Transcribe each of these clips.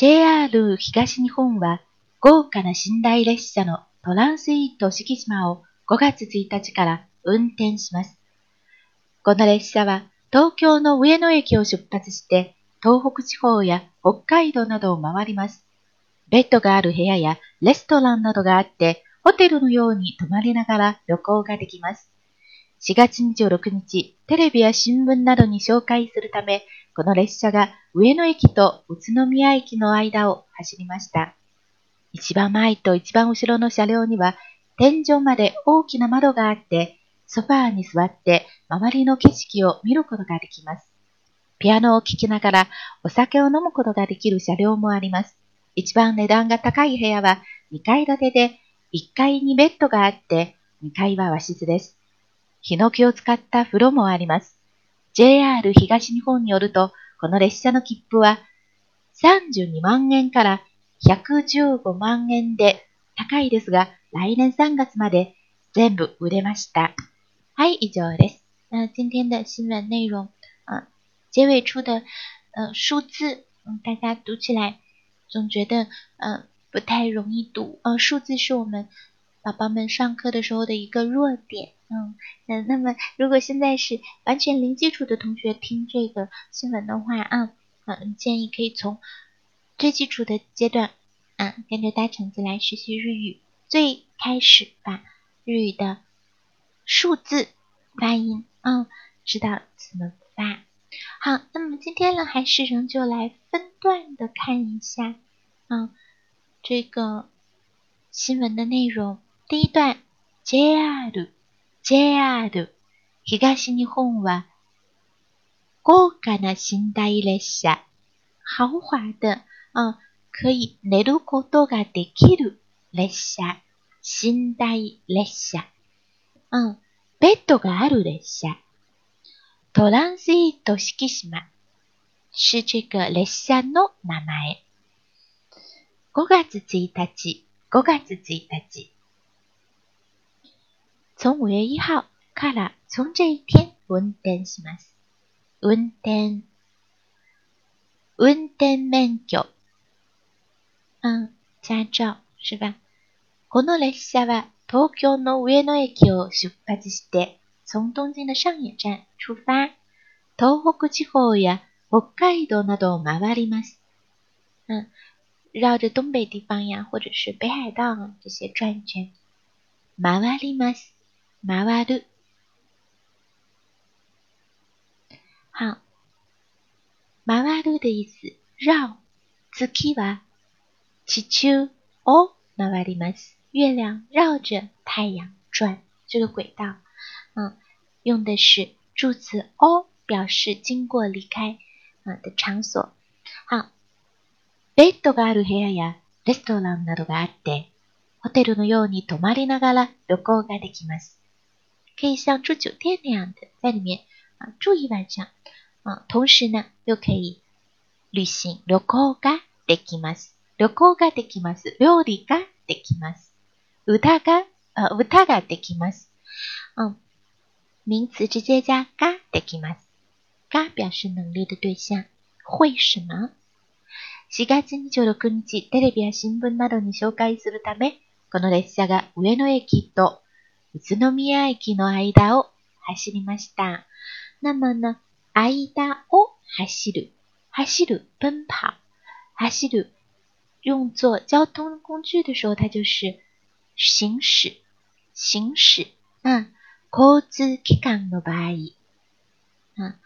JR 東日本は豪華な寝台列車のトランスイート四季島を5月1日から運転します。この列車は東京の上野駅を出発して東北地方や北海道などを回ります。ベッドがある部屋やレストランなどがあって、ホテルのように泊まりながら旅行ができます。4月26日、テレビや新聞などに紹介するため、この列車が上野駅と宇都宮駅の間を走りました。一番前と一番後ろの車両には、天井まで大きな窓があって、ソファーに座って周りの景色を見ることができます。ピアノを聴きながらお酒を飲むことができる車両もあります。一番値段が高い部屋は2階建てで、1階にベッドがあって、2階は和室です。ヒノキを使った風呂もあります。JR 東日本によると、この列車の切符は32万円から115万円で高いですが、来年3月まで全部売れました。はい、以上です。那今天的新闻内容，啊，结尾处的呃数字，嗯，大家读起来总觉得嗯不太容易读，呃，数字是我们宝宝们上课的时候的一个弱点。嗯，那那么如果现在是完全零基础的同学听这个新闻的话啊，嗯，建议可以从最基础的阶段啊，跟着大橙子来学习日语，最开始把日语的数字发音啊，知道怎么发。好，那么今天呢，还是仍旧来分段的看一下啊，这个新闻的内容。第一段，JR。JR 東日本は豪華な寝台列車、豪華的、啊、可以寝ることができる列車、寝台列車、うん、ベッドがある列車、トランスイート式島是这个列車の名前。5月1日、5月1日。从五月一号から从这一天運転します。運転、運転免許。嗯、驾照是吧？この列車は東京の上野駅を出発して、从東京的上野站出发、東北地方や北海道などを回ります。嗯，绕着东北地方呀，或者是北海道这些转一圈。回ります。回る。好，回る的意思，绕。月は地球を回ります。月亮绕着太阳转，这个轨道，嗯，用的是助词を表示经过、离开啊的场所。好，ベッドがある部屋やレストランなどがあって、ホテルのように泊まりながら旅行ができます。可以像住酒店那样的在里面啊住一晚上啊，同时呢又可以旅行。旅行ができます。旅行ができます。料理ができます。歌が呃歌ができます。嗯，名词直接加ができます。が表示能力的对象。会什么？4月26日、テレビや新聞などに紹介するため、この列車が上野駅と宇都宮駅の間を走りました。那么呢、間を走る、走る、奔跑、走る、用作交通工具的时候，它就是行驶、行驶。嗯，交通機関の場合，嗯，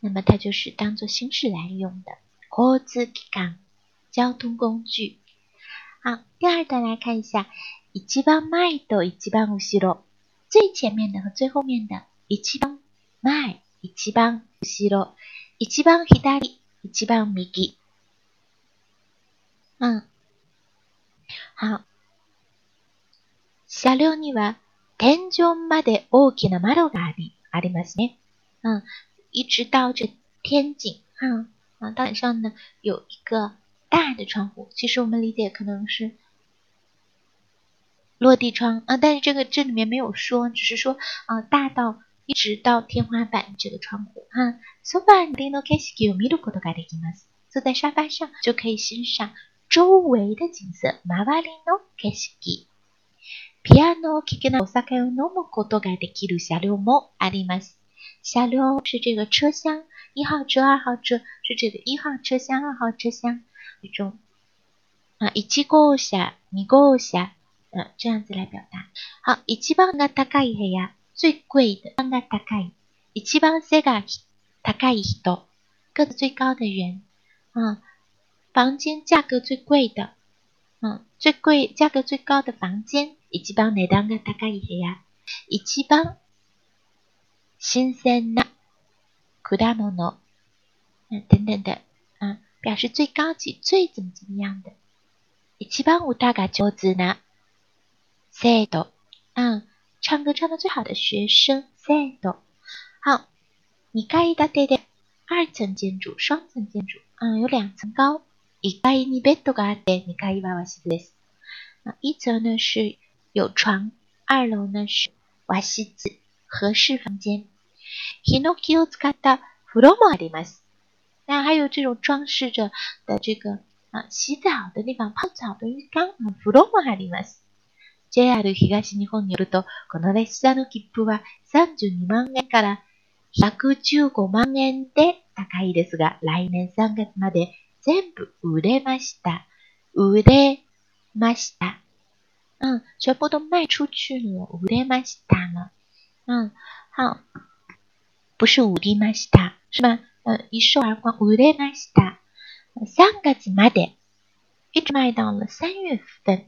那么它就是当做行驶来用的。交通機関、交通工具。好，第二段来看一下。一番前と一番後ろ。最前面的和最后面的。一番前、一番後ろ。一番左、一番右。嗯。好。車両には天井まで大きな窓があり、ありますね。嗯，一直到这天井，哈，啊，到顶上呢有一个大的窗户。其实我们理解可能是。落地窗啊，但是这个这里面没有说，只是说啊，大到一直到天花板这个窗户哈。ソファーでの景色を見ることができます。坐在沙发上就可以欣赏周围的景色。周りの景色。ピアノを聴きながらお酒を飲むことができる車両もあります。車両是这个车厢，一号车、二号车是这个一号车厢、二号车厢一种啊，一号車、二号車，嗯，这样子来表达。好，一番が高い部屋，最贵的，一番が高い。一番背が高い人，个子最高的人，嗯，房间价格最贵的，嗯，最贵价格最高的房间。一番値段が高い部屋。一番新鮮な果物，嗯，等等的，嗯，表示最高级、最怎么怎么样的。一番歌が上手な生徒，嗯，唱歌唱的最好的学生。生徒，好，二階建てで二层建筑、双层建筑，嗯，有两层高。一階にベッドがあって、二階は和室です。啊，一层呢是。有床，二楼呢是瓦西子和室房间。ヒノキを使った風呂もあります那还有这种装饰着的这个啊洗澡的地方、泡澡的浴缸。風呂もあります JR 東日本によると、この列車の切符は32万円から115万円で高いですが、来年3月まで全部売れました。売れました。嗯，全部都卖出去了。五厘马西达了。嗯，好，不是五厘马西达，是吧？嗯，一售而光。五厘马西达，三个字卖的，一直卖到了三月份。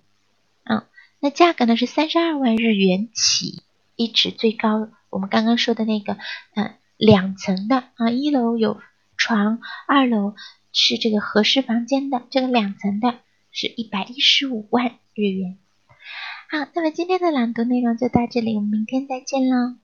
嗯，那价格呢是三十二万日元起，一直最高。我们刚刚说的那个，嗯，两层的啊，一楼有床，二楼是这个合适房间的，这个两层的是一百一十五万日元。好，那么今天的朗读内容就到这里，我们明天再见喽。